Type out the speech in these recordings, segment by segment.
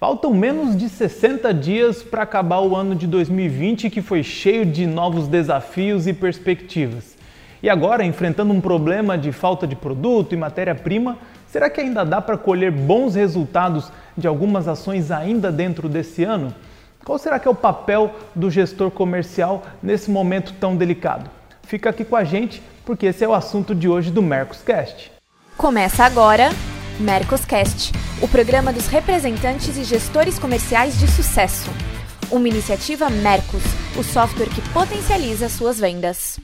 Faltam menos de 60 dias para acabar o ano de 2020, que foi cheio de novos desafios e perspectivas. E agora, enfrentando um problema de falta de produto e matéria-prima, será que ainda dá para colher bons resultados de algumas ações ainda dentro desse ano? Qual será que é o papel do gestor comercial nesse momento tão delicado? Fica aqui com a gente, porque esse é o assunto de hoje do Mercoscast. Começa agora Mercoscast, o programa dos representantes e gestores comerciais de sucesso. Uma iniciativa Mercos, o software que potencializa suas vendas.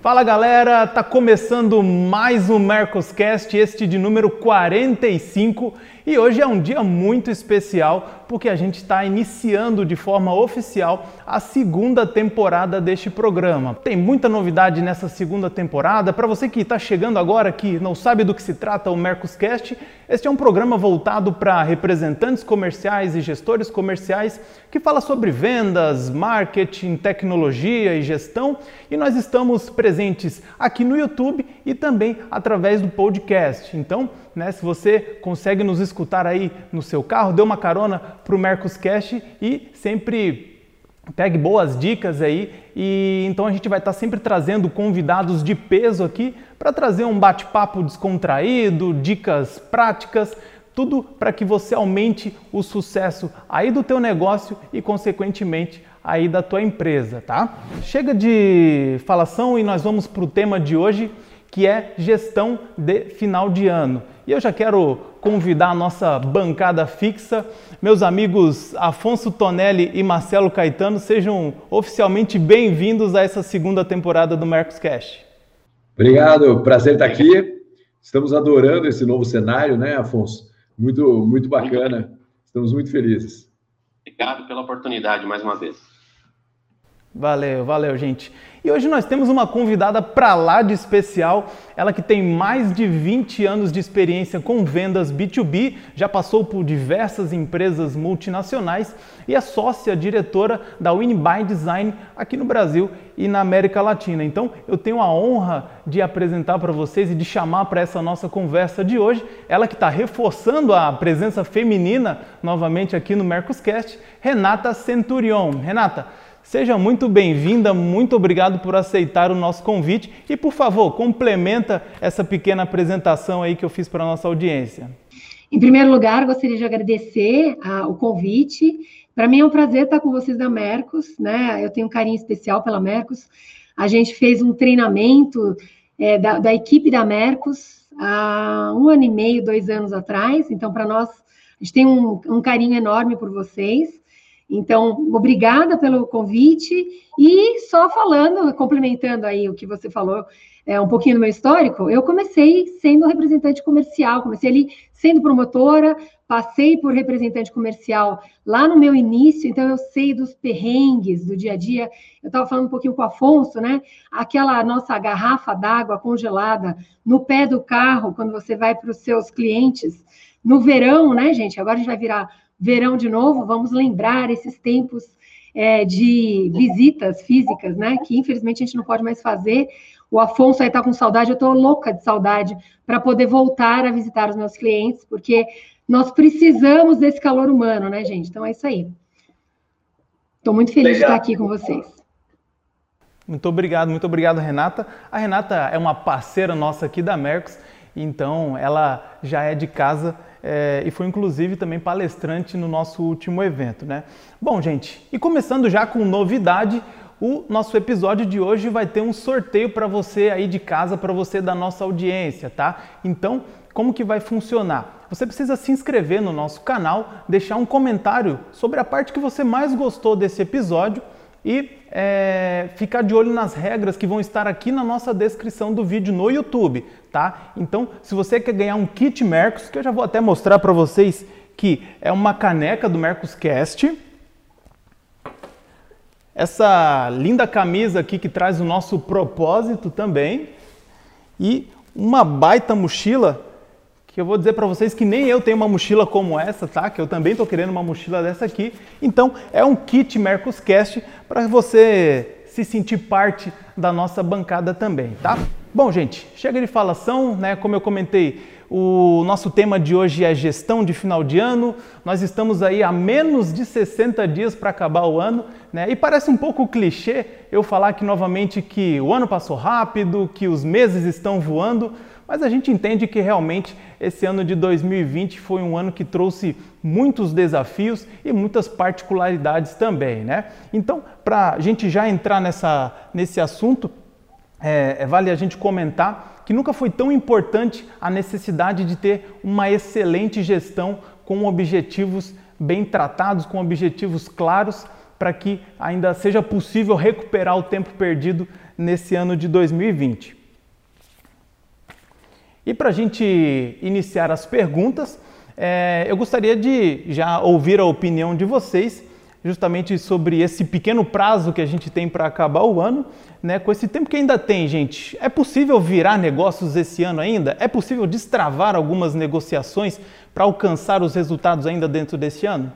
Fala galera, tá começando mais um Mercoscast, este de número 45, e hoje é um dia muito especial porque a gente está iniciando de forma oficial a segunda temporada deste programa. Tem muita novidade nessa segunda temporada. Para você que está chegando agora, que não sabe do que se trata o Mercoscast, este é um programa voltado para representantes comerciais e gestores comerciais que fala sobre vendas, marketing, tecnologia e gestão. E nós estamos presentes aqui no YouTube e também através do podcast. Então, né, se você consegue nos escutar aí no seu carro, dê uma carona para o Mercoscast e sempre pegue boas dicas aí. E então a gente vai estar sempre trazendo convidados de peso aqui para trazer um bate-papo descontraído, dicas práticas, tudo para que você aumente o sucesso aí do teu negócio e consequentemente aí da tua empresa, tá? Chega de falação e nós vamos para o tema de hoje, que é gestão de final de ano. E eu já quero convidar a nossa bancada fixa, meus amigos Afonso Tonelli e Marcelo Caetano, sejam oficialmente bem-vindos a essa segunda temporada do Mercos Cash. Obrigado, prazer estar aqui. Estamos adorando esse novo cenário, né, Afonso? Muito, muito bacana. Estamos muito felizes. Obrigado pela oportunidade mais uma vez. Valeu, valeu, gente. E hoje nós temos uma convidada para lá de especial, ela que tem mais de 20 anos de experiência com vendas B2B, já passou por diversas empresas multinacionais e é sócia diretora da Winbuy Design aqui no Brasil e na América Latina. Então, eu tenho a honra de apresentar para vocês e de chamar para essa nossa conversa de hoje, ela que está reforçando a presença feminina novamente aqui no Mercoscast, Renata Centurion. Renata, Seja muito bem-vinda, muito obrigado por aceitar o nosso convite e, por favor, complementa essa pequena apresentação aí que eu fiz para a nossa audiência. Em primeiro lugar, gostaria de agradecer a, o convite. Para mim é um prazer estar com vocês da Mercos, né? Eu tenho um carinho especial pela Mercos. A gente fez um treinamento é, da, da, equipe da Mercos há um ano e meio, dois anos atrás. Então, para nós, a gente tem um, um carinho enorme por vocês. Então, obrigada pelo convite e só falando, complementando aí o que você falou, é, um pouquinho do meu histórico, eu comecei sendo representante comercial, comecei ali sendo promotora, passei por representante comercial lá no meu início, então eu sei dos perrengues do dia a dia. Eu estava falando um pouquinho com o Afonso, né? Aquela nossa garrafa d'água congelada no pé do carro, quando você vai para os seus clientes. No verão, né, gente? Agora a gente vai virar verão de novo, vamos lembrar esses tempos é, de visitas físicas, né? Que infelizmente a gente não pode mais fazer. O Afonso aí está com saudade, eu estou louca de saudade para poder voltar a visitar os meus clientes, porque nós precisamos desse calor humano, né, gente? Então é isso aí. Estou muito feliz Legal. de estar aqui com vocês. Muito obrigado, muito obrigado, Renata. A Renata é uma parceira nossa aqui da Mercos, então ela já é de casa é, e foi inclusive também palestrante no nosso último evento, né? Bom, gente, e começando já com novidade, o nosso episódio de hoje vai ter um sorteio para você aí de casa, para você da nossa audiência, tá? Então, como que vai funcionar? Você precisa se inscrever no nosso canal, deixar um comentário sobre a parte que você mais gostou desse episódio e é, ficar de olho nas regras que vão estar aqui na nossa descrição do vídeo no YouTube, tá? Então, se você quer ganhar um kit Mercos, que eu já vou até mostrar para vocês que é uma caneca do Mercoscast, essa linda camisa aqui que traz o nosso propósito também e uma baita mochila que eu vou dizer para vocês que nem eu tenho uma mochila como essa, tá? Que eu também estou querendo uma mochila dessa aqui. Então, é um kit Mercoscast para você se sentir parte da nossa bancada também, tá? Bom, gente, chega de falação, né? Como eu comentei, O nosso tema de hoje é gestão de final de ano. Nós estamos aí a menos de 60 dias para acabar o ano, né? E parece um pouco clichê eu falar aqui novamente que o ano passou rápido, que os meses estão voando, mas a gente entende que realmente esse ano de 2020 foi um ano que trouxe muitos desafios e muitas particularidades também, né? Então, para a gente já entrar nessa, nesse assunto, é, é, vale a gente comentar que nunca foi tão importante a necessidade de ter uma excelente gestão com objetivos bem tratados, com objetivos claros, para que ainda seja possível recuperar o tempo perdido nesse ano de 2020. E para a gente iniciar as perguntas, é, eu gostaria de já ouvir a opinião de vocês justamente sobre esse pequeno prazo que a gente tem para acabar o ano, né? Com esse tempo que ainda tem, gente, é possível virar negócios esse ano ainda? É possível destravar algumas negociações para alcançar os resultados ainda dentro desse ano?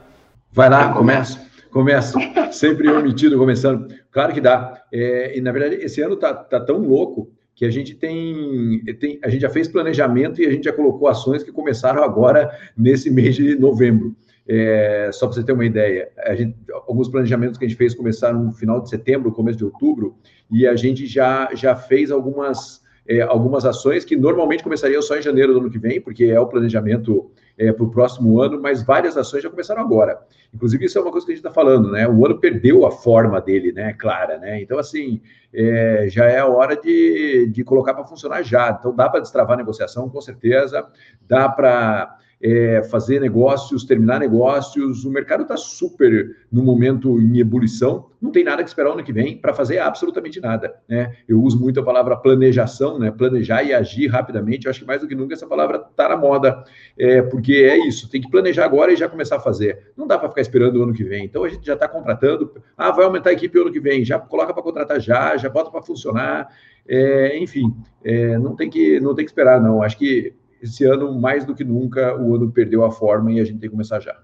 Vai lá, começa. Começa. Sempre eu metido começando. Claro que dá. É, e na verdade, esse ano tá, tá tão louco que a gente tem, tem, a gente já fez planejamento e a gente já colocou ações que começaram agora nesse mês de novembro. É, só para você ter uma ideia, gente, alguns planejamentos que a gente fez começaram no final de setembro, começo de outubro, e a gente já, já fez algumas, é, algumas ações que normalmente começariam só em janeiro do ano que vem, porque é o planejamento é, para o próximo ano, mas várias ações já começaram agora. Inclusive, isso é uma coisa que a gente está falando, né? O ano perdeu a forma dele, né? Clara, né? Então, assim, é, já é a hora de, de colocar para funcionar já. Então, dá para destravar a negociação, com certeza, dá para é, fazer negócios, terminar negócios. O mercado está super no momento em ebulição. Não tem nada que esperar ano que vem para fazer absolutamente nada. Né? Eu uso muito a palavra planejação, né? planejar e agir rapidamente. Eu acho que mais do que nunca essa palavra está na moda, é, porque é isso. Tem que planejar agora e já começar a fazer. Não dá para ficar esperando o ano que vem. Então a gente já está contratando. Ah, vai aumentar a equipe ano que vem. Já coloca para contratar já, já bota para funcionar. É, enfim, é, não tem que não tem que esperar não. Acho que esse ano, mais do que nunca, o ano perdeu a forma e a gente tem que começar já.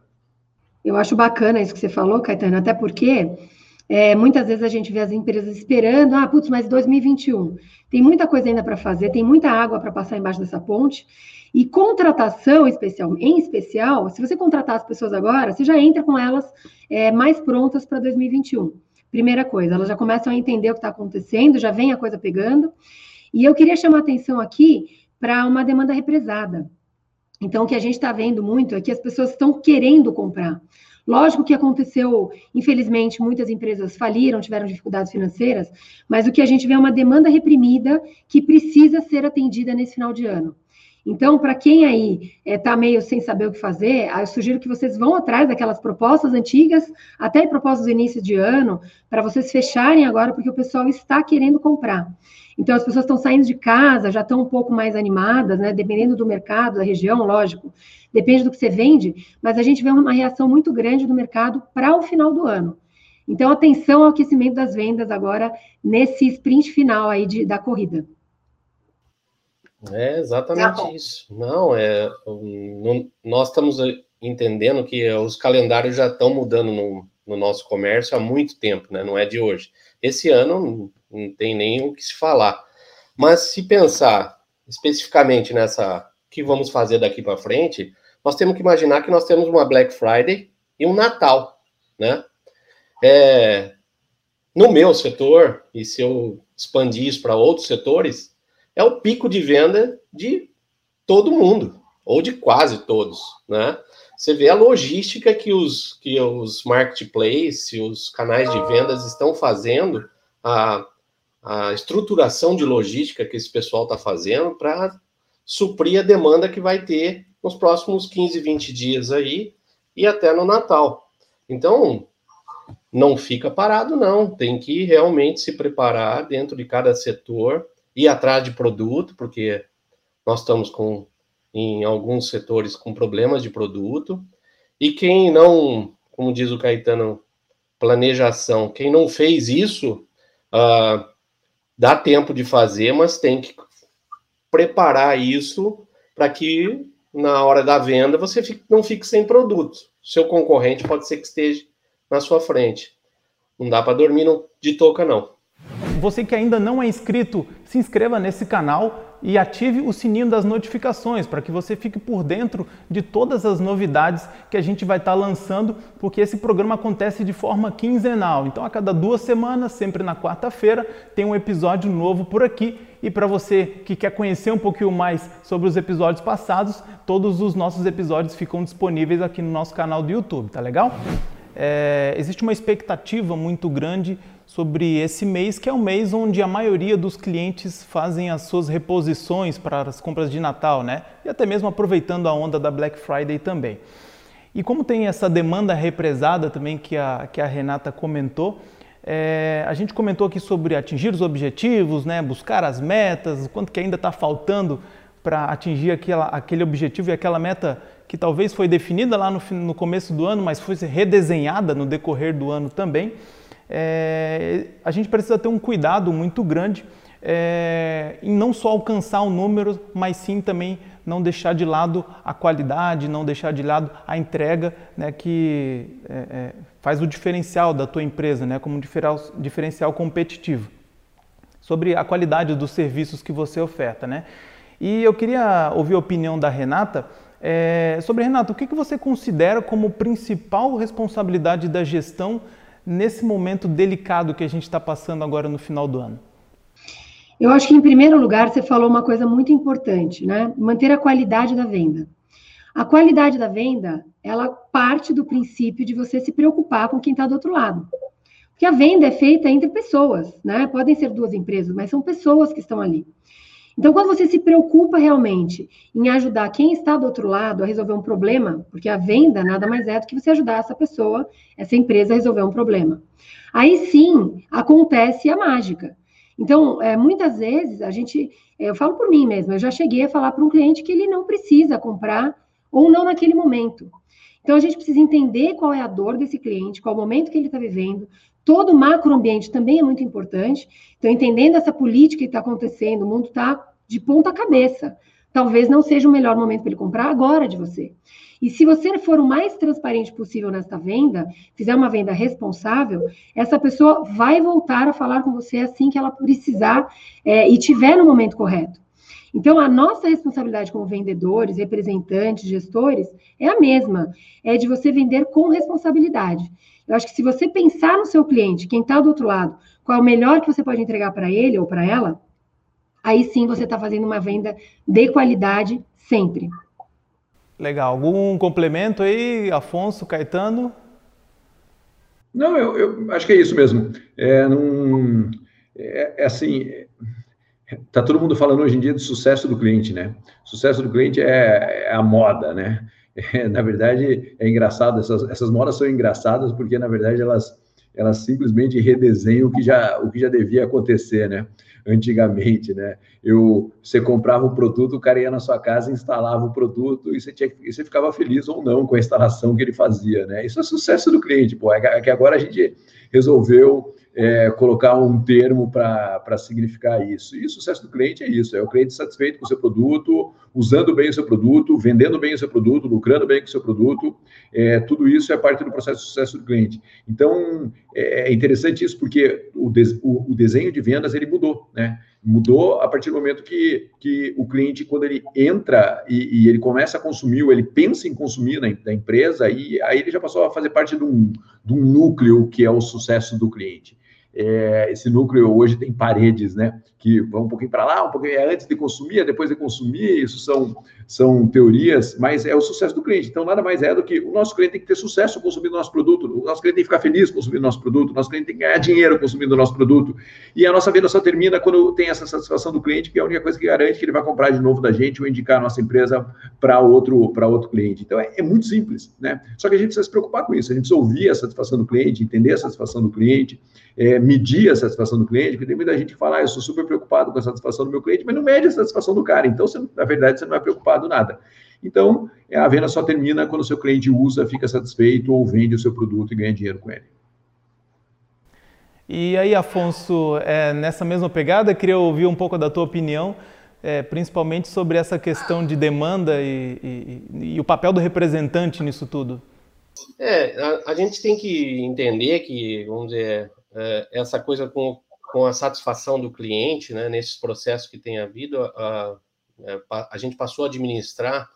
Eu acho bacana isso que você falou, Caetano, até porque é, muitas vezes a gente vê as empresas esperando, ah, putz, mas 2021 tem muita coisa ainda para fazer, tem muita água para passar embaixo dessa ponte. E contratação especial, em especial, se você contratar as pessoas agora, você já entra com elas é, mais prontas para 2021. Primeira coisa, elas já começam a entender o que está acontecendo, já vem a coisa pegando. E eu queria chamar a atenção aqui para uma demanda represada. Então, o que a gente está vendo muito é que as pessoas estão querendo comprar. Lógico que aconteceu, infelizmente, muitas empresas faliram, tiveram dificuldades financeiras, mas o que a gente vê é uma demanda reprimida que precisa ser atendida nesse final de ano. Então, para quem aí está eh, é, meio sem saber o que fazer, eu sugiro que vocês vão atrás daquelas propostas antigas, até propostas do início de ano, para vocês fecharem agora, porque o pessoal está querendo comprar. Então, as pessoas estão saindo de casa, já estão um pouco mais animadas, né? Dependendo do mercado, da região, lógico, depende do que você vende, mas a gente vê uma reação muito grande do mercado para o final do ano. Então, atenção ao aquecimento das vendas agora nesse sprint final aí de, da corrida. É exatamente tá isso. Não, é, não, nós estamos entendendo que os calendários já estão mudando no, no nosso comércio há muito tempo, né? Não é de hoje. Esse ano não tem nem o que se falar. Mas se pensar especificamente nessa que vamos fazer daqui para frente, nós temos que imaginar que nós temos uma Black Friday e um Natal, né? É, no meu setor, e se eu expandir isso para outros setores, é o pico de venda de todo mundo, ou de quase todos, né? Você vê a logística que os, que os marketplaces, os canais de vendas estão fazendo, a, a estruturação de logística que esse pessoal está fazendo para suprir a demanda que vai ter nos próximos 15, 20 dias aí e até no Natal. Então, não fica parado, não. Tem que realmente se preparar dentro de cada setor, ir atrás de produto, porque nós estamos com, em alguns setores com problemas de produto. E quem não, como diz o Caetano, planejação, quem não fez isso, uh, dá tempo de fazer, mas tem que preparar isso para que na hora da venda você fique, não fique sem produto. Seu concorrente pode ser que esteja na sua frente. Não dá para dormir de touca, não. Você que ainda não é inscrito, se inscreva nesse canal e ative o sininho das notificações para que você fique por dentro de todas as novidades que a gente vai estar tá lançando, porque esse programa acontece de forma quinzenal. Então, a cada duas semanas, sempre na quarta-feira, tem um episódio novo por aqui. E para você que quer conhecer um pouquinho mais sobre os episódios passados, todos os nossos episódios ficam disponíveis aqui no nosso canal do YouTube, tá legal? É, existe uma expectativa muito grande sobre esse mês, que é o mês onde a maioria dos clientes fazem as suas reposições para as compras de Natal, né? E até mesmo aproveitando a onda da Black Friday também. E como tem essa demanda represada também que a, que a Renata comentou, é, a gente comentou aqui sobre atingir os objetivos, né, buscar as metas, quanto que ainda está faltando para atingir aquela, aquele objetivo e aquela meta que talvez foi definida lá no, no começo do ano, mas foi redesenhada no decorrer do ano também é, a gente precisa ter um cuidado muito grande é, em não só alcançar o número, mas sim também não deixar de lado a qualidade, não deixar de lado a entrega né, que é, faz o diferencial da tua empresa, né, como diferencial competitivo. Sobre a qualidade dos serviços que você oferta. Né? E eu queria ouvir a opinião da Renata é, sobre, Renata, o que, que você considera como principal responsabilidade da gestão nesse momento delicado que a gente está passando agora no final do ano? Eu acho que, em primeiro lugar, você falou uma coisa muito importante, né? Manter a qualidade da venda. A qualidade da venda, ela parte do princípio de você se preocupar com quem está do outro lado. Porque a venda é feita entre pessoas, né? Podem ser duas empresas, mas são pessoas que estão ali. Então, quando você se preocupa realmente em ajudar quem está do outro lado a resolver um problema, porque a venda nada mais é do que você ajudar essa pessoa, essa empresa a resolver um problema. Aí sim acontece a mágica. Então, é, muitas vezes a gente, é, eu falo por mim mesma, eu já cheguei a falar para um cliente que ele não precisa comprar ou não naquele momento. Então, a gente precisa entender qual é a dor desse cliente, qual é o momento que ele está vivendo, Todo o macroambiente também é muito importante. Então, entendendo essa política que está acontecendo, o mundo está de ponta cabeça. Talvez não seja o melhor momento para ele comprar agora de você. E se você for o mais transparente possível nesta venda, fizer uma venda responsável, essa pessoa vai voltar a falar com você assim que ela precisar é, e tiver no momento correto. Então, a nossa responsabilidade como vendedores, representantes, gestores, é a mesma: é de você vender com responsabilidade. Eu acho que se você pensar no seu cliente, quem está do outro lado, qual é o melhor que você pode entregar para ele ou para ela, aí sim você está fazendo uma venda de qualidade sempre. Legal. Algum complemento aí, Afonso, Caetano? Não, eu, eu acho que é isso mesmo. É, num, é, é assim, tá todo mundo falando hoje em dia do sucesso do cliente, né? Sucesso do cliente é, é a moda, né? É, na verdade, é engraçado, essas, essas modas são engraçadas porque, na verdade, elas, elas simplesmente redesenham o que já, o que já devia acontecer, né? Antigamente, né? Eu, você comprava um produto, o cara ia na sua casa, instalava o produto e você, tinha, e você ficava feliz ou não com a instalação que ele fazia, né? Isso é sucesso do cliente, pô. É que agora a gente resolveu é, colocar um termo para significar isso. E o sucesso do cliente é isso: é o cliente satisfeito com o seu produto, usando bem o seu produto, vendendo bem o seu produto, lucrando bem com o seu produto. É, tudo isso é parte do processo de sucesso do cliente. Então, é, é interessante isso porque o, des, o, o desenho de vendas ele mudou, né? Mudou a partir do momento que, que o cliente, quando ele entra e, e ele começa a consumir, ou ele pensa em consumir na, na, empresa, e aí ele já passou a fazer parte de um, de um núcleo que é o sucesso do cliente. É, esse núcleo hoje tem paredes, né? Que vão um pouquinho para lá, um pouquinho é antes de consumir, é depois de consumir. Isso são, são teorias, mas é o sucesso do cliente. Então, nada mais é do que o nosso cliente tem que ter sucesso consumindo nosso produto, o nosso cliente tem que ficar feliz consumindo nosso produto, o nosso cliente tem que ganhar dinheiro consumindo nosso produto. E a nossa venda só termina quando tem essa satisfação do cliente, que é a única coisa que garante que ele vai comprar de novo da gente ou indicar a nossa empresa para outro, outro cliente. Então, é, é muito simples, né? Só que a gente precisa se preocupar com isso, a gente precisa ouvir a satisfação do cliente, entender a satisfação do cliente é, medir a satisfação do cliente, porque tem muita gente que fala, ah, eu sou super preocupado com a satisfação do meu cliente, mas não mede a satisfação do cara. Então, você, na verdade, você não é preocupado nada. Então, é, a venda só termina quando o seu cliente usa, fica satisfeito ou vende o seu produto e ganha dinheiro com ele. E aí, Afonso, é, nessa mesma pegada, queria ouvir um pouco da tua opinião, é, principalmente sobre essa questão de demanda e, e, e o papel do representante nisso tudo. É, a, a, gente tem que entender que, vamos dizer, é, essa coisa com com a satisfação do cliente, né, nesses processos que tem havido, a, a, a gente passou a administrar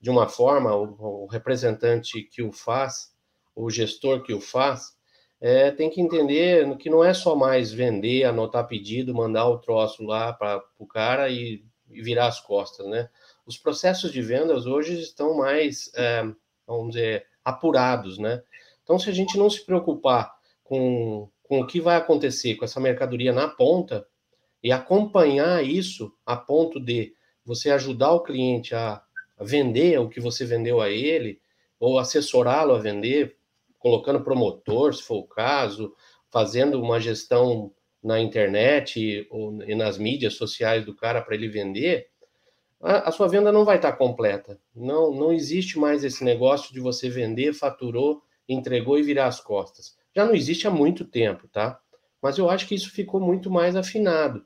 de uma forma, o, o, representante que o faz, o gestor que o faz, é, tem que entender que não é só mais vender, anotar pedido, mandar o troço lá para o cara e, e, virar as costas, né? Os processos de vendas hoje estão mais, é, vamos dizer, apurados, né? Então, se a gente não se preocupar com, com o que vai acontecer com essa mercadoria na ponta e acompanhar isso a ponto de você ajudar o cliente a vender o que você vendeu a ele, ou assessorá-lo a vender, colocando promotor, se for o caso, fazendo uma gestão na internet ou, e nas mídias sociais do cara para ele vender, a, a, sua venda não vai estar completa. Não, não existe mais esse negócio de você vender, faturou, entregou e virar as costas. Já não existe há muito tempo, tá? Mas eu acho que isso ficou muito mais afinado.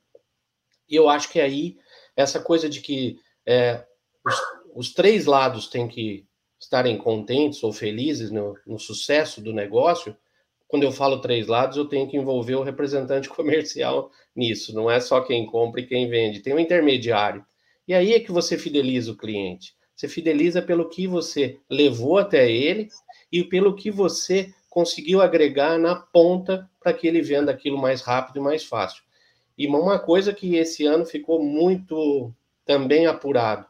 E eu acho que aí, essa coisa de que é, os, os três lados têm que estarem contentes ou felizes no, no, sucesso do negócio, quando eu falo três lados, eu tenho que envolver o representante comercial nisso, não é só quem compra e quem vende, tem um intermediário. E aí é que você fideliza o cliente. Você fideliza pelo que você levou até ele e pelo que você conseguiu agregar na ponta para que ele venda aquilo mais rápido e mais fácil. E uma coisa que esse ano ficou muito também apurado,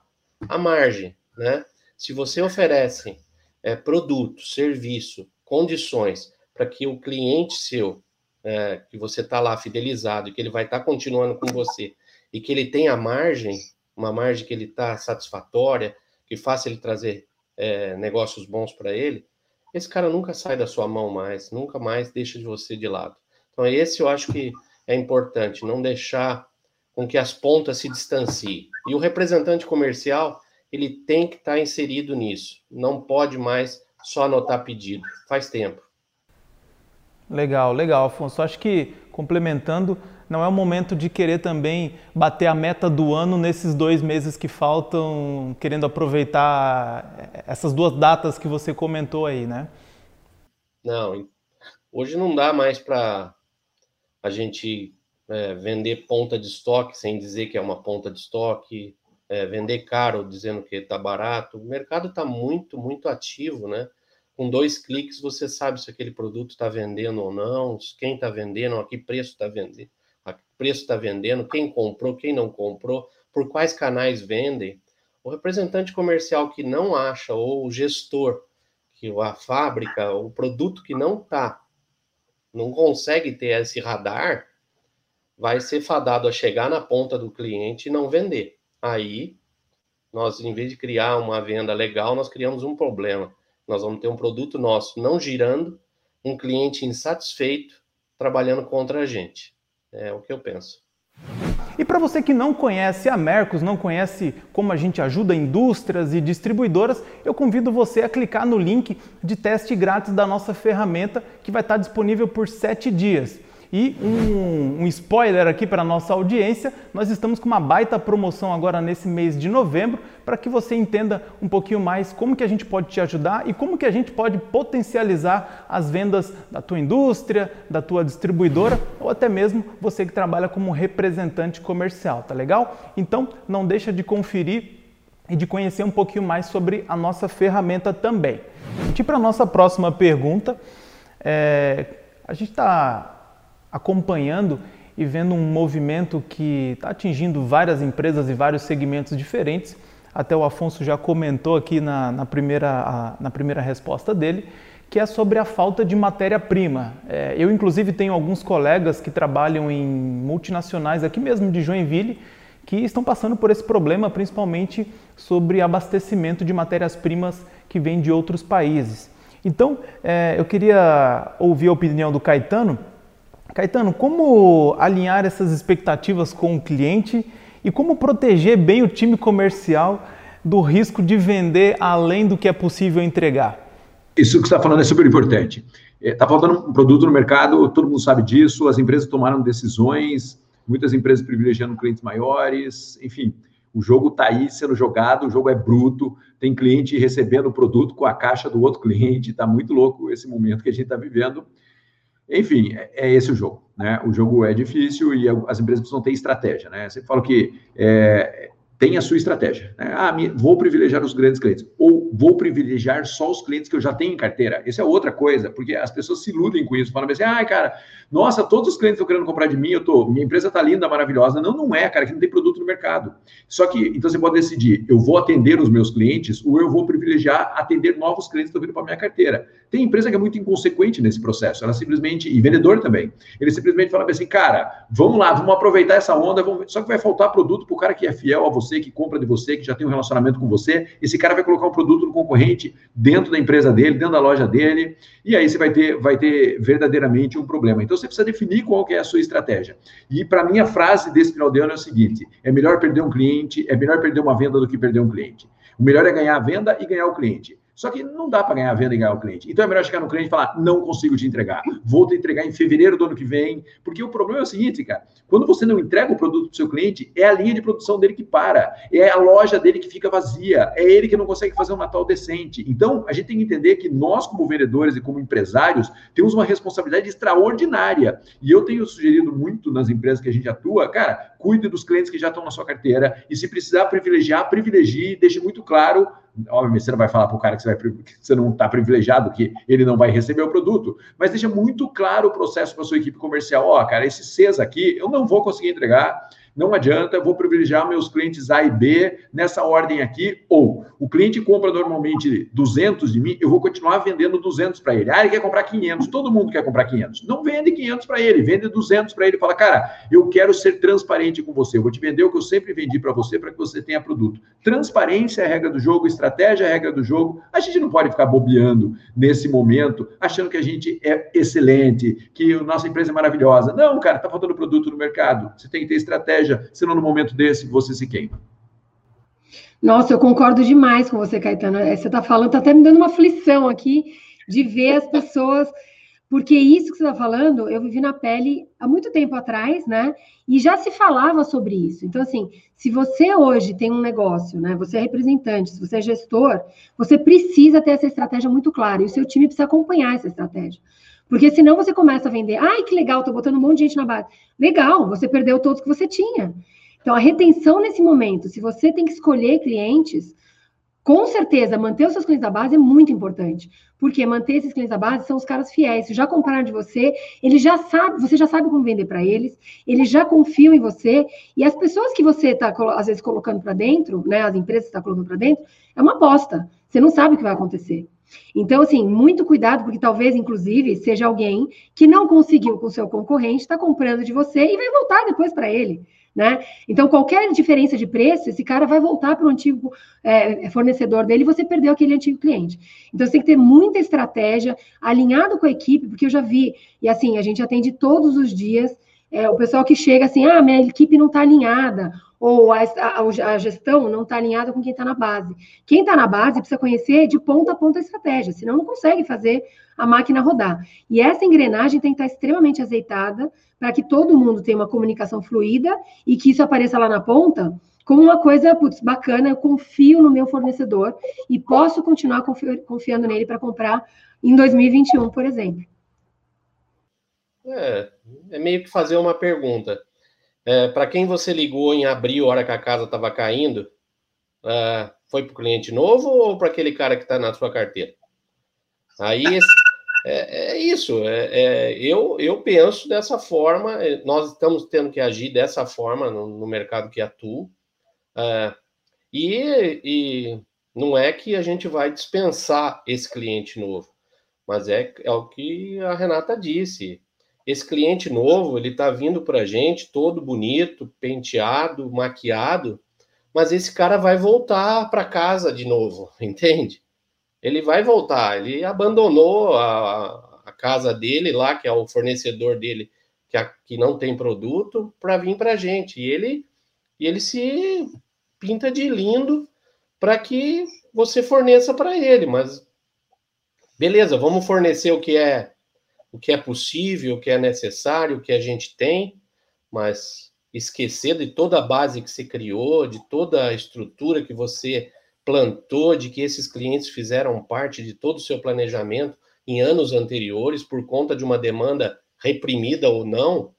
a margem, né? Se você oferece é, produto, serviço, condições para que o cliente seu, é, que você está lá fidelizado e que ele vai estar tá continuando com você e que ele tenha margem, uma margem que ele está satisfatória, que faça ele trazer é, negócios bons para ele, esse cara nunca sai da sua mão mais, nunca mais deixa de você de lado. Então, esse eu acho que é importante, não deixar com que as pontas se distanciem. E o representante comercial, ele tem que estar inserido nisso. Não pode mais só anotar pedido. Faz tempo. Legal, legal, Afonso. Acho que complementando, não é o momento de querer também bater a meta do ano nesses dois meses que faltam, querendo aproveitar essas duas datas que você comentou aí, né? Não, hoje não dá mais para a gente é, vender ponta de estoque sem dizer que é uma ponta de estoque, é, vender caro dizendo que está barato. O mercado está muito, muito ativo, né? Com dois cliques você sabe se aquele produto está vendendo ou não, quem está vendendo, a que preço está vendendo, preço está vendendo, quem comprou, quem não comprou, por quais canais vendem. O representante comercial que não acha ou o gestor que a fábrica, o produto que não está, não consegue ter esse radar, vai ser fadado a chegar na ponta do cliente e não vender. Aí, nós, em vez de criar uma venda legal, nós criamos um problema. Nós vamos ter um produto nosso não girando, um cliente insatisfeito trabalhando contra a gente. É o que eu penso. E para você que não conhece a Mercos, não conhece como a gente ajuda indústrias e distribuidoras, eu convido você a clicar no link de teste grátis da nossa ferramenta que vai estar disponível por 7 dias. E um, um spoiler aqui para a nossa audiência: nós estamos com uma baita promoção agora nesse mês de novembro para que você entenda um pouquinho mais como que a gente pode te ajudar e como que a gente pode potencializar as vendas da tua indústria, da tua distribuidora ou até mesmo você que trabalha como representante comercial, tá legal? Então não deixa de conferir e de conhecer um pouquinho mais sobre a nossa ferramenta também. E para a nossa próxima pergunta, é, a gente está acompanhando e vendo um movimento que está atingindo várias empresas e vários segmentos diferentes. Até o Afonso já comentou aqui na, na primeira, a, na primeira resposta dele, que é sobre a falta de matéria-prima. É, eu, inclusive, tenho alguns colegas que trabalham em multinacionais aqui mesmo de Joinville que estão passando por esse problema, principalmente sobre abastecimento de matérias-primas que vêm de outros países. Então, é, eu queria ouvir a opinião do Caetano Caetano, como alinhar essas expectativas com o cliente e como proteger bem o time comercial do risco de vender além do que é possível entregar? Isso que você está falando é super importante. Está é, faltando um produto no mercado, todo mundo sabe disso, as empresas tomaram decisões, muitas empresas privilegiando clientes maiores, enfim, o jogo está aí sendo jogado, o jogo é bruto, tem cliente recebendo o produto com a caixa do outro cliente, está muito louco esse momento que a gente está vivendo. Enfim, é, é esse o jogo. Né? O jogo é difícil e as empresas precisam ter estratégia. Né? Você fala que é, tem a sua estratégia. Né? Ah, vou privilegiar os grandes clientes, ou vou privilegiar só os clientes que eu já tenho em carteira. Isso é outra coisa, porque as pessoas se iludem com isso, falam assim, ah, cara, nossa, todos os clientes estão querendo comprar de mim, eu tô, minha empresa está linda, maravilhosa. Não, não é, cara, que não tem produto no mercado. Só que, então você pode decidir, eu vou atender os meus clientes, ou eu vou privilegiar atender novos clientes que estão vindo para minha carteira. Tem empresa que é muito inconsequente nesse processo, ela simplesmente, e vendedor também, ele simplesmente fala assim, cara, vamos lá, vamos aproveitar essa onda, vamos... só que vai faltar produto para o cara que é fiel a você, que compra de você, que já tem um relacionamento com você, esse cara vai colocar um produto no concorrente dentro da empresa dele, dentro da loja dele, e aí você vai ter, vai ter verdadeiramente um problema. Então você precisa definir qual que é a sua estratégia. E para mim a frase desse final de ano é o seguinte: é melhor perder um cliente, é melhor perder uma venda do que perder um cliente. O melhor é ganhar a venda e ganhar o cliente. Só que não dá para ganhar a venda e ganhar o cliente. Então é melhor chegar no cliente e falar: não consigo te entregar. Vou te entregar em fevereiro do ano que vem. Porque o problema é o seguinte, cara: quando você não entrega o produto para o seu cliente, é a linha de produção dele que para, é a loja dele que fica vazia, é ele que não consegue fazer um Natal decente. Então a gente tem que entender que nós, como vendedores e como empresários, temos uma responsabilidade extraordinária. E eu tenho sugerido muito nas empresas que a gente atua, cara, cuide dos clientes que já estão na sua carteira e se precisar privilegiar, privilegie, deixe muito claro Obviamente, você não vai falar para o cara que você, vai, que você não está privilegiado, que ele não vai receber o produto, mas deixa muito claro o processo para sua equipe comercial. Ó, oh, cara, esse CES aqui eu não vou conseguir entregar, não adianta, eu vou privilegiar meus clientes A e B nessa ordem aqui, ou o cliente compra normalmente 200 de mim, eu vou continuar vendendo 200 para ele. Ah, ele quer comprar 500, todo mundo quer comprar 500. Não vende 500 para ele, vende 200 para ele. Fala, cara, eu quero ser transparente com você, eu vou te vender o que eu sempre vendi para você para que você tenha produto. Transparência é a regra do jogo, estratégia é a regra do jogo. A gente não pode ficar bobeando nesse momento, achando que a gente é excelente, que a nossa empresa é maravilhosa. Não, cara, tá faltando produto no mercado. Você tem que ter estratégia estratégia, senão no momento desse você se queima. Nossa, eu concordo demais com você, Caetano. É, você está falando, está até me dando uma aflição aqui de ver as pessoas, porque isso que você está falando, eu vivi na pele há muito tempo atrás, né? E já se falava sobre isso. Então, assim, se você hoje tem um negócio, né? Você é representante, se você é gestor, você precisa ter essa estratégia muito clara e o seu time precisa acompanhar essa estratégia. Porque senão você começa a vender, ai, que legal, tô botando um monte de gente na base. Legal, você perdeu todos que você tinha. Então, a retenção nesse momento, se você tem que escolher clientes, com certeza, manter os seus clientes da base é muito importante. Porque manter esses clientes da base são os caras fiéis. Já compraram de você, eles já sabem, você já sabe como vender para eles, eles já confiam em você. E as pessoas que você está, às vezes, colocando para dentro, né? As empresas que está colocando para dentro, é uma aposta. Você não sabe o que vai acontecer. Então, assim, muito cuidado, porque talvez, inclusive, seja alguém que não conseguiu com seu concorrente, está comprando de você e vai voltar depois para ele. Né? Então, qualquer diferença de preço, esse cara vai voltar para o antigo é, fornecedor dele e você perdeu aquele antigo cliente. Então, você tem que ter muita estratégia, alinhado com a equipe, porque eu já vi, e assim, a gente atende todos os dias é, o pessoal que chega assim, ah, minha equipe não está alinhada, ou a, a, a gestão não está alinhada com quem está na base. Quem está na base precisa conhecer de ponta a ponta a estratégia, senão não consegue fazer a máquina rodar. E essa engrenagem tem que estar extremamente azeitada para que todo mundo tenha uma comunicação fluida e que isso apareça lá na ponta como uma coisa putz, bacana, eu confio no meu fornecedor e posso continuar confi confiando nele para comprar em 2021, por exemplo. É, é meio que fazer uma pergunta. É, para quem você ligou em abril, hora que a casa estava caindo, é, foi para o cliente novo ou para aquele cara que está na sua carteira? Aí é, é isso. É, é, eu, eu penso dessa forma. É, nós estamos tendo que agir dessa forma no, no mercado que atuo. E, e não é que a gente vai dispensar esse cliente novo, mas é, é o que a Renata disse esse cliente novo, ele está vindo para a gente todo bonito, penteado, maquiado, mas esse cara vai voltar para casa de novo, entende? Ele vai voltar, ele abandonou a, a casa dele lá, que é o fornecedor dele, que, a, que não tem produto, para vir para a gente. E ele, e ele se pinta de lindo para que você forneça para ele, mas beleza, vamos fornecer o que é o que é possível, o que é necessário, o que a gente tem, mas esquecer de toda a base que você criou, de toda a estrutura que você plantou, de que esses clientes fizeram parte de todo o seu planejamento em anos anteriores por conta de uma demanda reprimida ou não,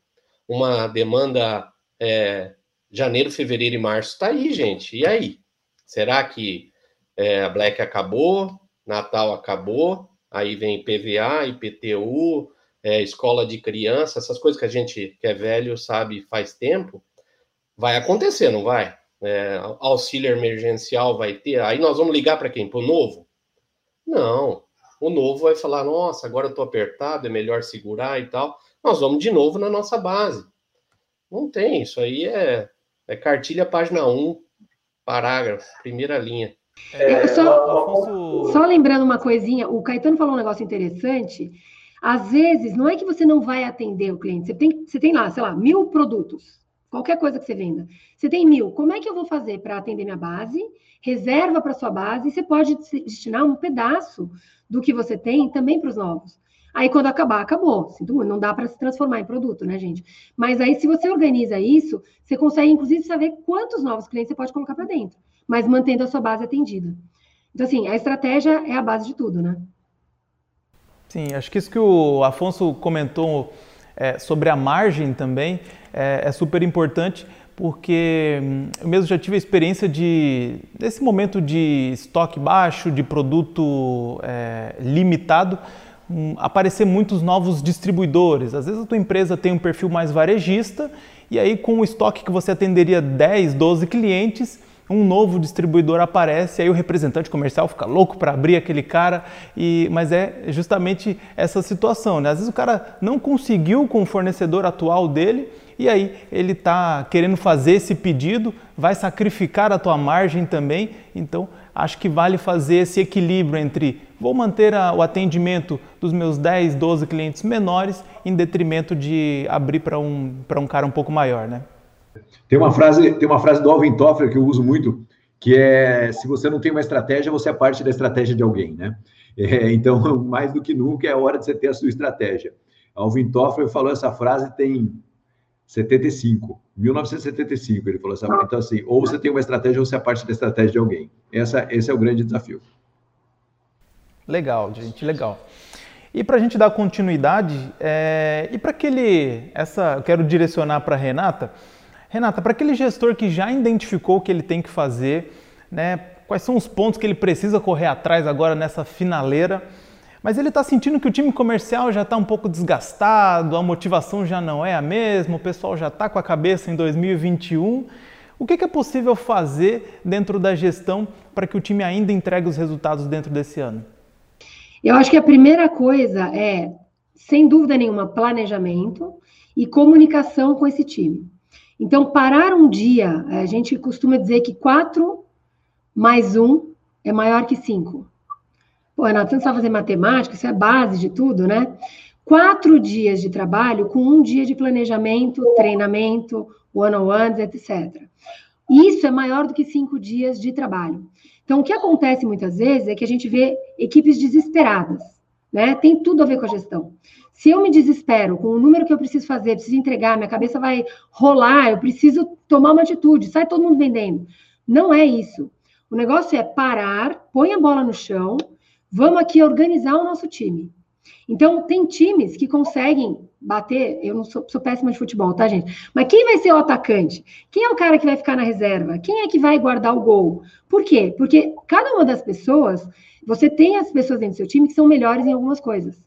uma demanda é, janeiro, fevereiro e março está aí, gente. E aí? Será que é, a Black acabou, Natal acabou, aí vem PVA, IPTU, é, escola de criança, essas coisas que a gente que é velho sabe faz tempo, vai acontecer, não vai? É, auxílio emergencial vai ter, aí nós vamos ligar para quem? Para o novo? Não, o novo vai falar, nossa, agora eu estou apertado, é melhor segurar e tal. Nós vamos de novo na nossa base. Não tem, isso aí é, é cartilha página 1, parágrafo, primeira linha. É, só, só lembrando uma coisinha, o Caetano falou um negócio interessante. Às vezes, não é que você não vai atender o cliente, você tem, você tem lá, sei lá, mil produtos, qualquer coisa que você venda. Você tem mil, como é que eu vou fazer para atender minha base? Reserva para sua base, e você pode destinar um pedaço do que você tem também para os novos. Aí, quando acabar, acabou. Não dá para se transformar em produto, né, gente? Mas aí, se você organiza isso, você consegue, inclusive, saber quantos novos clientes você pode colocar para dentro mas mantendo a sua base atendida. Então, assim, a estratégia é a base de tudo, né? Sim, acho que isso que o Afonso comentou é, sobre a margem também é, é, super importante, porque hum, eu mesmo já tive a experiência de, nesse momento de estoque baixo, de produto é, limitado, um, aparecer muitos novos distribuidores. Às vezes a tua empresa tem um perfil mais varejista, e aí com o estoque que você atenderia 10, 12 clientes, um novo distribuidor aparece, aí o representante comercial fica louco para abrir aquele cara, e, mas é justamente essa situação. Né? Às vezes o cara não conseguiu com o fornecedor atual dele, e aí ele está querendo fazer esse pedido, vai sacrificar a tua margem também, então acho que vale fazer esse equilíbrio entre vou manter a, o atendimento dos meus 10, 12 clientes menores em detrimento de abrir para um, um cara um pouco maior, né? Tem uma frase, tem uma frase do Alvin Toffler que eu uso muito, que é se você não tem uma estratégia, você é parte da estratégia de alguém, né? É, então, mais do que nunca, é hora de você ter a sua estratégia. Alvin Toffler falou essa frase tem 75, 1975 ele falou essa frase. Então, assim, ou você tem uma estratégia ou você é parte da estratégia de alguém. Essa, esse é o grande desafio. Legal, gente, legal. E para a gente dar continuidade, é, e para aquele, essa, eu quero direcionar para Renata, Renata, para aquele gestor que já identificou o que ele tem que fazer, né, quais são os pontos que ele precisa correr atrás agora nessa finaleira, mas ele está sentindo que o time comercial já está um pouco desgastado, a motivação já não é a mesma, o pessoal já está com a cabeça em 2021. O que, que é possível fazer dentro da gestão para que o time ainda entregue os resultados dentro desse ano? Eu acho que a primeira coisa é, sem dúvida nenhuma, planejamento e comunicação com esse time. Então, parar um dia, a gente costuma dizer que quatro mais um é maior que cinco. Pô, Renato, você não sabe fazer matemática, isso é base de tudo, né? Quatro dias de trabalho com um dia de planejamento, treinamento, one-on-ones, etc. Isso é maior do que cinco dias de trabalho. Então, o que acontece muitas vezes é que a gente vê equipes desesperadas, né? Tem tudo a ver com a gestão. Se eu me desespero com o número que eu preciso fazer, preciso entregar, minha cabeça vai rolar, eu preciso tomar uma atitude, sai todo mundo vendendo. Não é isso. O negócio é parar, põe a bola no chão, vamos aqui organizar o nosso time. Então, tem times que conseguem bater. Eu não sou, sou péssima de futebol, tá, gente? Mas quem vai ser o atacante? Quem é o cara que vai ficar na reserva? Quem é que vai guardar o gol? Por quê? Porque cada uma das pessoas, você tem as pessoas dentro do seu time que são melhores em algumas coisas.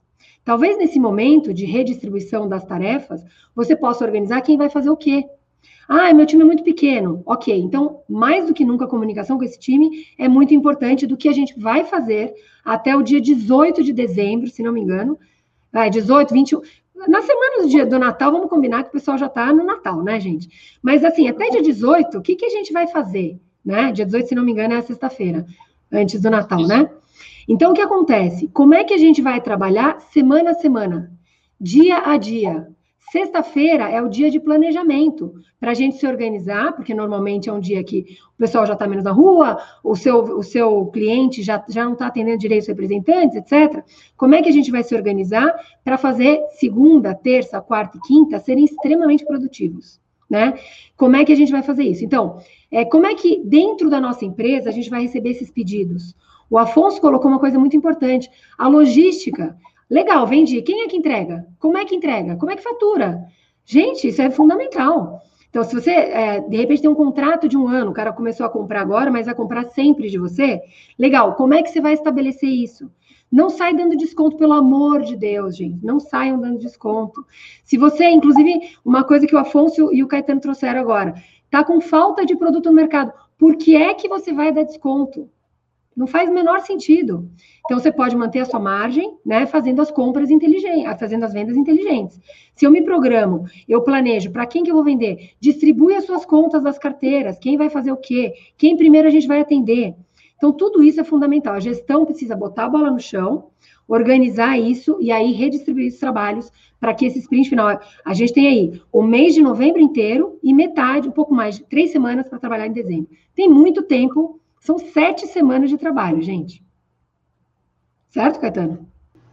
Talvez nesse momento de redistribuição das tarefas, você possa organizar quem vai fazer o quê. Ah, meu time é muito pequeno. Ok, então, mais do que nunca, a comunicação com esse time é muito importante do que a gente vai fazer até o dia 18 de dezembro, se não me engano. Vai, 18, 21. Na semana do dia do Natal, vamos combinar que o pessoal já está no Natal, né, gente? Mas, assim, até dia 18, o que, que a gente vai fazer? Né? Dia 18, se não me engano, é a sexta-feira, antes do Natal, né? Então, o que acontece? Como é que a gente vai trabalhar semana a semana, dia a dia? Sexta-feira é o dia de planejamento, para a gente se organizar, porque normalmente é um dia que o pessoal já está menos na rua, o seu, o seu cliente já, já não está atendendo direito os representantes, etc. Como é que a gente vai se organizar para fazer segunda, terça, quarta e quinta serem extremamente produtivos? Né? Como é que a gente vai fazer isso? Então, é, como é que dentro da nossa empresa a gente vai receber esses pedidos? O Afonso colocou uma coisa muito importante: a logística. Legal, vendi. Quem é que entrega? Como é que entrega? Como é que fatura? Gente, isso é fundamental. Então, se você, é, de repente, tem um contrato de um ano, o cara começou a comprar agora, mas vai comprar sempre de você, legal, como é que você vai estabelecer isso? Não sai dando desconto, pelo amor de Deus, gente. Não saiam dando desconto. Se você, inclusive, uma coisa que o Afonso e o Caetano trouxeram agora, tá com falta de produto no mercado, por que é que você vai dar desconto? Não faz menor sentido. Então, você pode manter a sua margem, né, fazendo as compras inteligentes, fazendo as vendas inteligentes. Se eu me programo, eu planejo para quem que eu vou vender, distribui as suas contas das carteiras, quem vai fazer o quê, quem primeiro a gente vai atender. Então, tudo isso é fundamental. A gestão precisa botar a bola no chão, organizar isso e aí redistribuir os trabalhos para que esse sprint final. A gente tem aí o mês de novembro inteiro e metade, um pouco mais de três semanas para trabalhar em dezembro. Tem muito tempo são sete semanas de trabalho, gente. Certo, Caetano?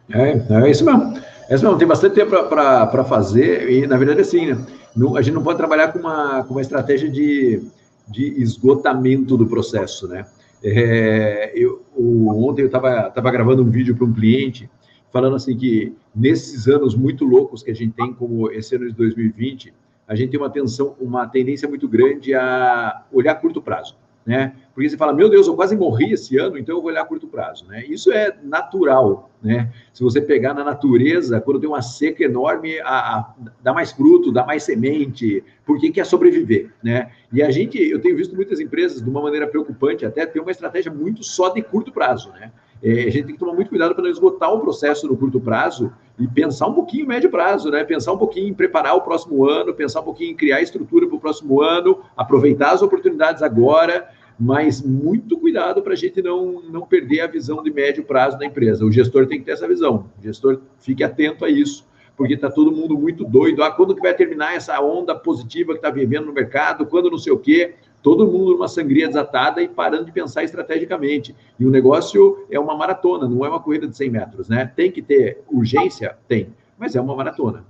É, é isso mesmo. É isso mesmo. Tem bastante tempo para fazer e, na verdade, assim, né? Não, a gente não pode trabalhar com uma, com uma estratégia de, de esgotamento do processo, né? É, eu, o, ontem eu estava tava gravando um vídeo para um cliente falando assim que nesses anos muito loucos que a gente tem, como esse ano de 2020, a gente tem uma tensão, uma tendência muito grande a olhar curto prazo né? Porque você fala, meu Deus, eu quase morri esse ano, então eu vou olhar a curto prazo, né? Isso é natural, né? Se você pegar na natureza, quando tem uma seca enorme, a, a, dá mais fruto, dá mais semente, porque quer sobreviver, né? E a gente, eu tenho visto muitas empresas, de uma maneira preocupante, até ter uma estratégia muito só de curto prazo, né? É, a gente tem que tomar muito cuidado para não esgotar o processo no curto prazo e pensar um pouquinho médio prazo, né? Pensar um pouquinho em preparar o próximo ano, pensar um pouquinho em criar estrutura para o próximo ano, aproveitar as oportunidades agora, mas muito cuidado para a gente não, não perder a visão de médio prazo da empresa. O gestor tem que ter essa visão. O gestor fique atento a isso, porque está todo mundo muito doido. Ah, quando que vai terminar essa onda positiva que está vivendo no mercado? Quando não sei o quê? Todo mundo numa sangria desatada e parando de pensar estrategicamente. E o negócio é uma maratona, não é uma corrida de 100 metros, né? Tem que ter urgência? Tem, mas é uma maratona.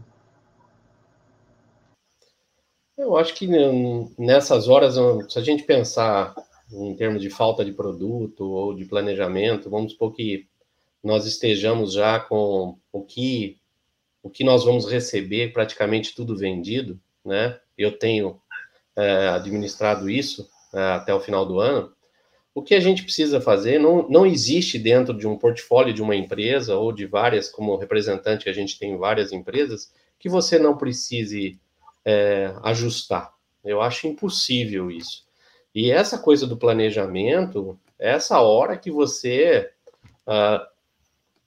Eu acho que nessas horas, se a gente pensar em termos de falta de produto ou de planejamento, vamos supor que nós estejamos já com o que o que nós vamos receber praticamente tudo vendido, né? Eu tenho é, administrado isso é, até o final do ano, o que a gente precisa fazer não, não existe dentro de um portfólio de uma empresa ou de várias, como representante, que a gente tem várias empresas, que você não precise é, ajustar. Eu acho impossível isso. E essa coisa do planejamento, essa hora que você. Uh,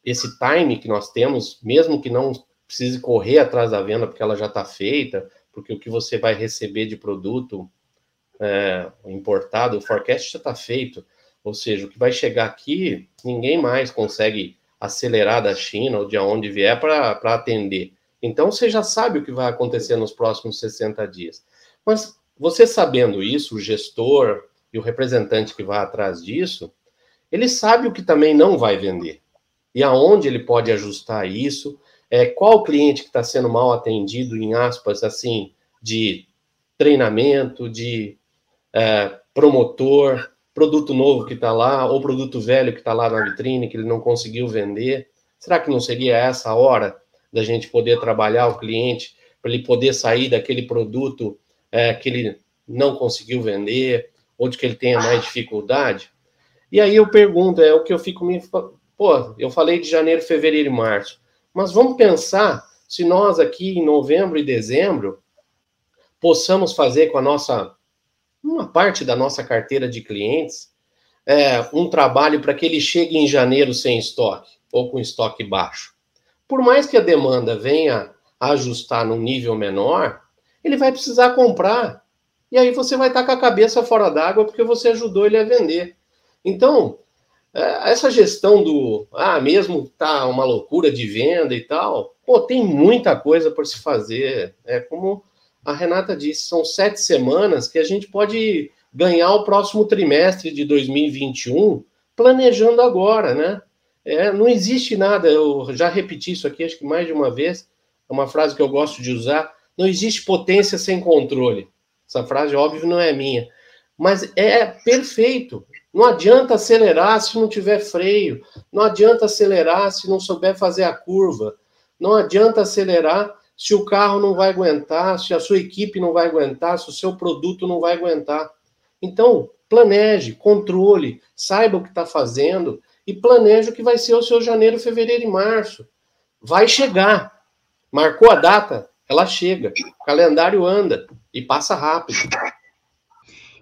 esse time que nós temos, mesmo que não precise correr atrás da venda porque ela já está feita, porque o que você vai receber de produto é, importado, o forecast já está feito. Ou seja, o que vai chegar aqui, ninguém mais consegue acelerar da China ou de onde vier para atender. Então você já sabe o que vai acontecer nos próximos 60 dias. Mas você sabendo isso, o gestor e o representante que vai atrás disso, ele sabe o que também não vai vender e aonde ele pode ajustar isso é, qual cliente que está sendo mal atendido, em aspas, assim, de treinamento, de é, promotor, produto novo que está lá, ou produto velho que está lá na vitrine, que ele não conseguiu vender. Será que não seria essa a hora da gente poder trabalhar o cliente, para ele poder sair daquele produto é, que ele não conseguiu vender, ou de que ele tenha mais dificuldade? E aí eu pergunto, é o que eu fico me. Pô, eu falei de janeiro, fevereiro e março. Mas vamos pensar se nós aqui em novembro e dezembro possamos fazer com a nossa uma parte da nossa carteira de clientes é, um trabalho para que ele chegue em janeiro sem estoque ou com estoque baixo. Por mais que a demanda venha ajustar num nível menor, ele vai precisar comprar. E aí você vai estar com a cabeça fora d'água porque você ajudou ele a vender. Então, essa gestão do, ah, mesmo tá uma loucura de venda e tal, pô, tem muita coisa por se fazer. É como a Renata disse, são sete semanas que a gente pode ganhar o próximo trimestre de 2021 planejando agora, né? É, não existe nada, eu já repeti isso aqui acho que mais de uma vez, é uma frase que eu gosto de usar, não existe potência sem controle. Essa frase, óbvio, não é minha, mas é perfeito. Não adianta acelerar se não tiver freio. Não adianta acelerar se não souber fazer a curva. Não adianta acelerar se o carro não vai aguentar, se a sua equipe não vai aguentar, se o seu produto não vai aguentar. Então, planeje, controle, saiba o que está fazendo e planeje o que vai ser o seu janeiro, fevereiro e março. Vai chegar. Marcou a data, ela chega. O calendário anda e passa rápido.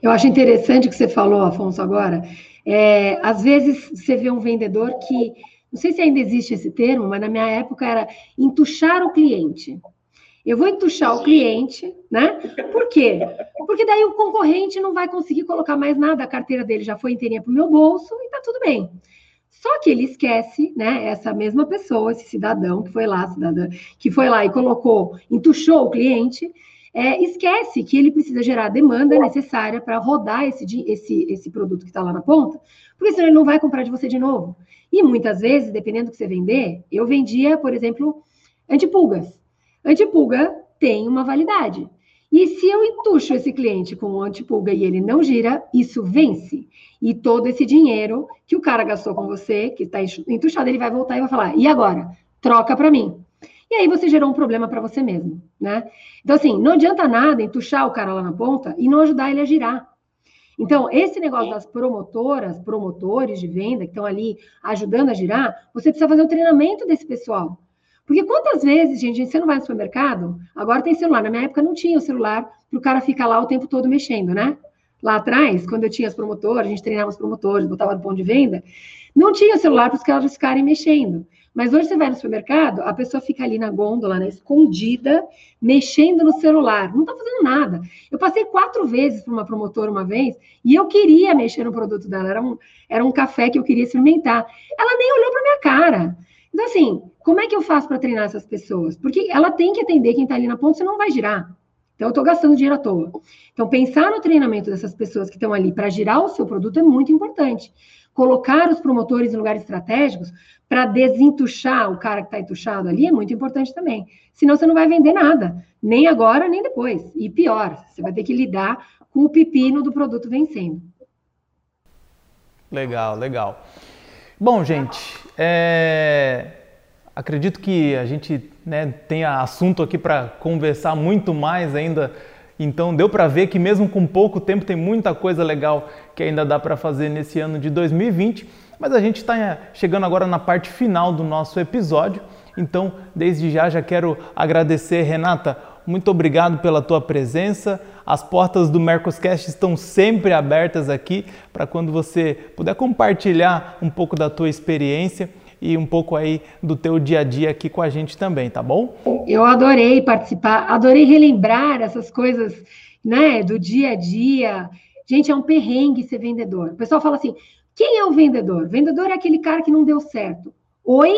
Eu acho interessante o que você falou, Afonso, agora. É, às vezes você vê um vendedor que, não sei se ainda existe esse termo, mas na minha época era entuchar o cliente. Eu vou entuchar o cliente, né? Por quê? Porque daí o concorrente não vai conseguir colocar mais nada, a carteira dele já foi inteirinha para o meu bolso e tá tudo bem. Só que ele esquece, né? Essa mesma pessoa, esse cidadão que foi lá, cidadã, que foi lá e colocou, entuchou o cliente, é, esquece que ele precisa gerar a demanda necessária para rodar esse, esse, esse produto que está lá na ponta, porque senão ele não vai comprar de você de novo. E muitas vezes, dependendo do que você vender, eu vendia, por exemplo, antipulgas. Antipulga tem uma validade. E se eu entucho esse cliente com o antipulga e ele não gira, isso vence. E todo esse dinheiro que o cara gastou com você, que está entuchado, ele vai voltar e vai falar: e agora? Troca para mim. E aí você gerou um problema para você mesmo, né? Então, assim, não adianta nada entuchar o cara lá na ponta e não ajudar ele a girar. Então, esse negócio das promotoras, promotores de venda que estão ali ajudando a girar, você precisa fazer o treinamento desse pessoal. Porque quantas vezes, gente, você não vai no supermercado, agora tem celular. Na minha época não tinha o celular para o cara ficar lá o tempo todo mexendo, né? Lá atrás, quando eu tinha as promotoras, a gente treinava os promotores, botava no ponto de venda, não tinha celular para os caras ficarem mexendo. Mas hoje você vai no supermercado, a pessoa fica ali na gôndola, né, escondida, mexendo no celular, não está fazendo nada. Eu passei quatro vezes por uma promotora uma vez e eu queria mexer no produto dela, era um, era um café que eu queria experimentar. Ela nem olhou para minha cara. Então, assim, como é que eu faço para treinar essas pessoas? Porque ela tem que atender quem está ali na ponta, senão não vai girar. Então, eu estou gastando dinheiro à toa. Então, pensar no treinamento dessas pessoas que estão ali para girar o seu produto é muito importante. Colocar os promotores em lugares estratégicos para desentuchar o cara que está entuchado ali é muito importante também. Senão, você não vai vender nada, nem agora, nem depois. E pior, você vai ter que lidar com o pepino do produto vencendo. Legal, legal. Bom, gente, é... acredito que a gente né, tenha assunto aqui para conversar muito mais ainda. Então deu para ver que mesmo com pouco tempo tem muita coisa legal que ainda dá para fazer nesse ano de 2020. Mas a gente está chegando agora na parte final do nosso episódio. Então, desde já já quero agradecer, Renata. Muito obrigado pela tua presença. As portas do Mercoscast estão sempre abertas aqui para quando você puder compartilhar um pouco da tua experiência e um pouco aí do teu dia a dia aqui com a gente também, tá bom? Eu adorei participar, adorei relembrar essas coisas, né, do dia a dia. Gente, é um perrengue ser vendedor. O pessoal fala assim: quem é o vendedor? Vendedor é aquele cara que não deu certo. Oi?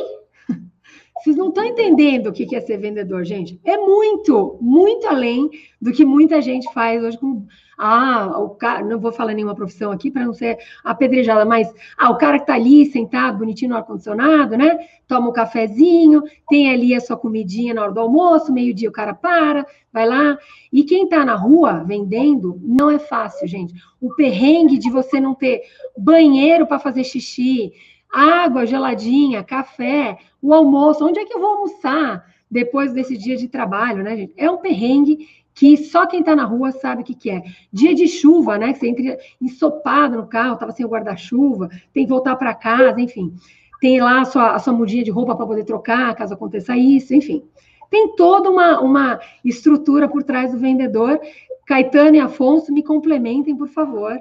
Vocês não estão entendendo o que é ser vendedor, gente. É muito, muito além do que muita gente faz hoje com. Ah, o cara. Não vou falar nenhuma profissão aqui para não ser apedrejada, mas ah, o cara que está ali sentado, bonitinho no ar-condicionado, né? Toma um cafezinho, tem ali a sua comidinha na hora do almoço, meio-dia o cara para, vai lá. E quem está na rua vendendo, não é fácil, gente. O perrengue de você não ter banheiro para fazer xixi, água geladinha, café, o almoço, onde é que eu vou almoçar depois desse dia de trabalho, né, gente? É um perrengue que só quem está na rua sabe o que, que é. Dia de chuva, né? Que você entra ensopado no carro, estava sem o guarda-chuva, tem que voltar para casa, enfim. Tem lá a sua, a sua mudinha de roupa para poder trocar, caso aconteça isso, enfim. Tem toda uma, uma estrutura por trás do vendedor. Caetano e Afonso, me complementem, por favor,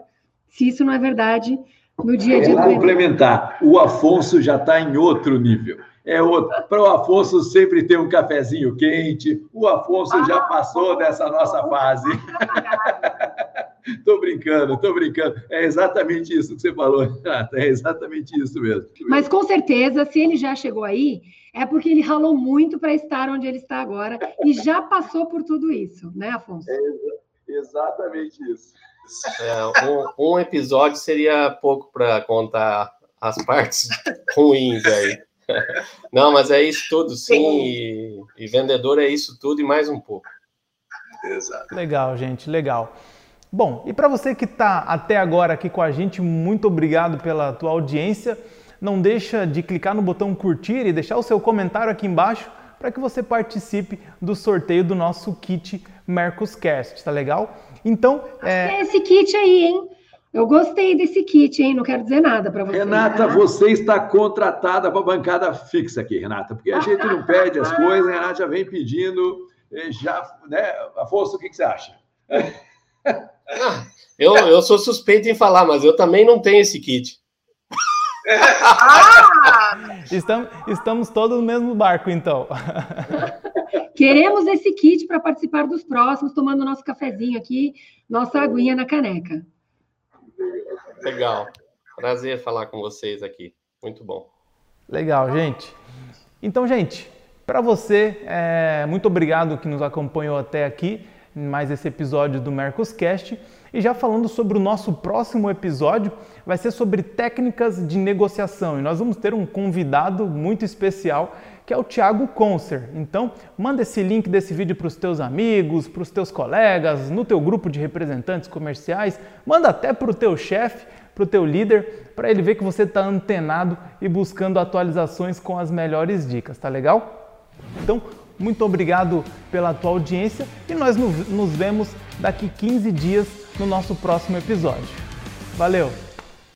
se isso não é verdade no dia. É complementar, o Afonso já está em outro nível é outro. Para o Afonso sempre ter um cafezinho quente. O Afonso já passou dessa nossa fase. Estou brincando, estou brincando. É exatamente isso que você falou, Renata. É exatamente isso mesmo. Mas com certeza, se ele já chegou aí, é porque ele ralou muito para estar onde ele está agora e já passou por tudo isso, né, Afonso? É exatamente isso. É, um, um episódio seria pouco para contar as partes ruins aí. Não, mas é isso tudo, sim. E, e, vendedor é isso tudo e mais um pouco. Exato. Legal, gente, legal. Bom, e para você que está até agora aqui com a gente, muito obrigado pela tua audiência. Não deixa de clicar no botão curtir e deixar o seu comentário aqui embaixo para que você participe do sorteio do nosso kit Mercoscast, tá legal? Então, é... é esse kit aí, hein? Eu gostei desse kit, hein? Não quero dizer nada para você. Renata, né? você está contratada para bancada fixa aqui, Renata, porque a gente não pede as coisas, a Renata já vem pedindo, já, né? Afonso, o que, que você acha? Ah, eu, eu sou suspeito em falar, mas eu também não tenho esse kit. Ah! estamos, estamos todos no mesmo barco, então. Queremos esse kit para participar dos próximos, tomando nosso cafezinho aqui, nossa aguinha na caneca. Legal. Prazer falar com vocês aqui. Muito bom. Legal, gente. Então, gente, para você, é, muito obrigado que nos acompanhou até aqui mais esse episódio do Mercoscast. E já falando sobre o nosso próximo episódio, vai ser sobre técnicas de negociação. E nós vamos ter um convidado muito especial, que é o Thiago Concer. Então, manda esse link desse vídeo para os teus amigos, para os teus colegas, no teu grupo de representantes comerciais, manda até para o teu chefe, para o teu líder, para ele ver que você está antenado e buscando atualizações com as melhores dicas, tá legal? Então, muito obrigado pela tua audiência e nós nos vemos daqui 15 dias no nosso próximo episódio. Valeu!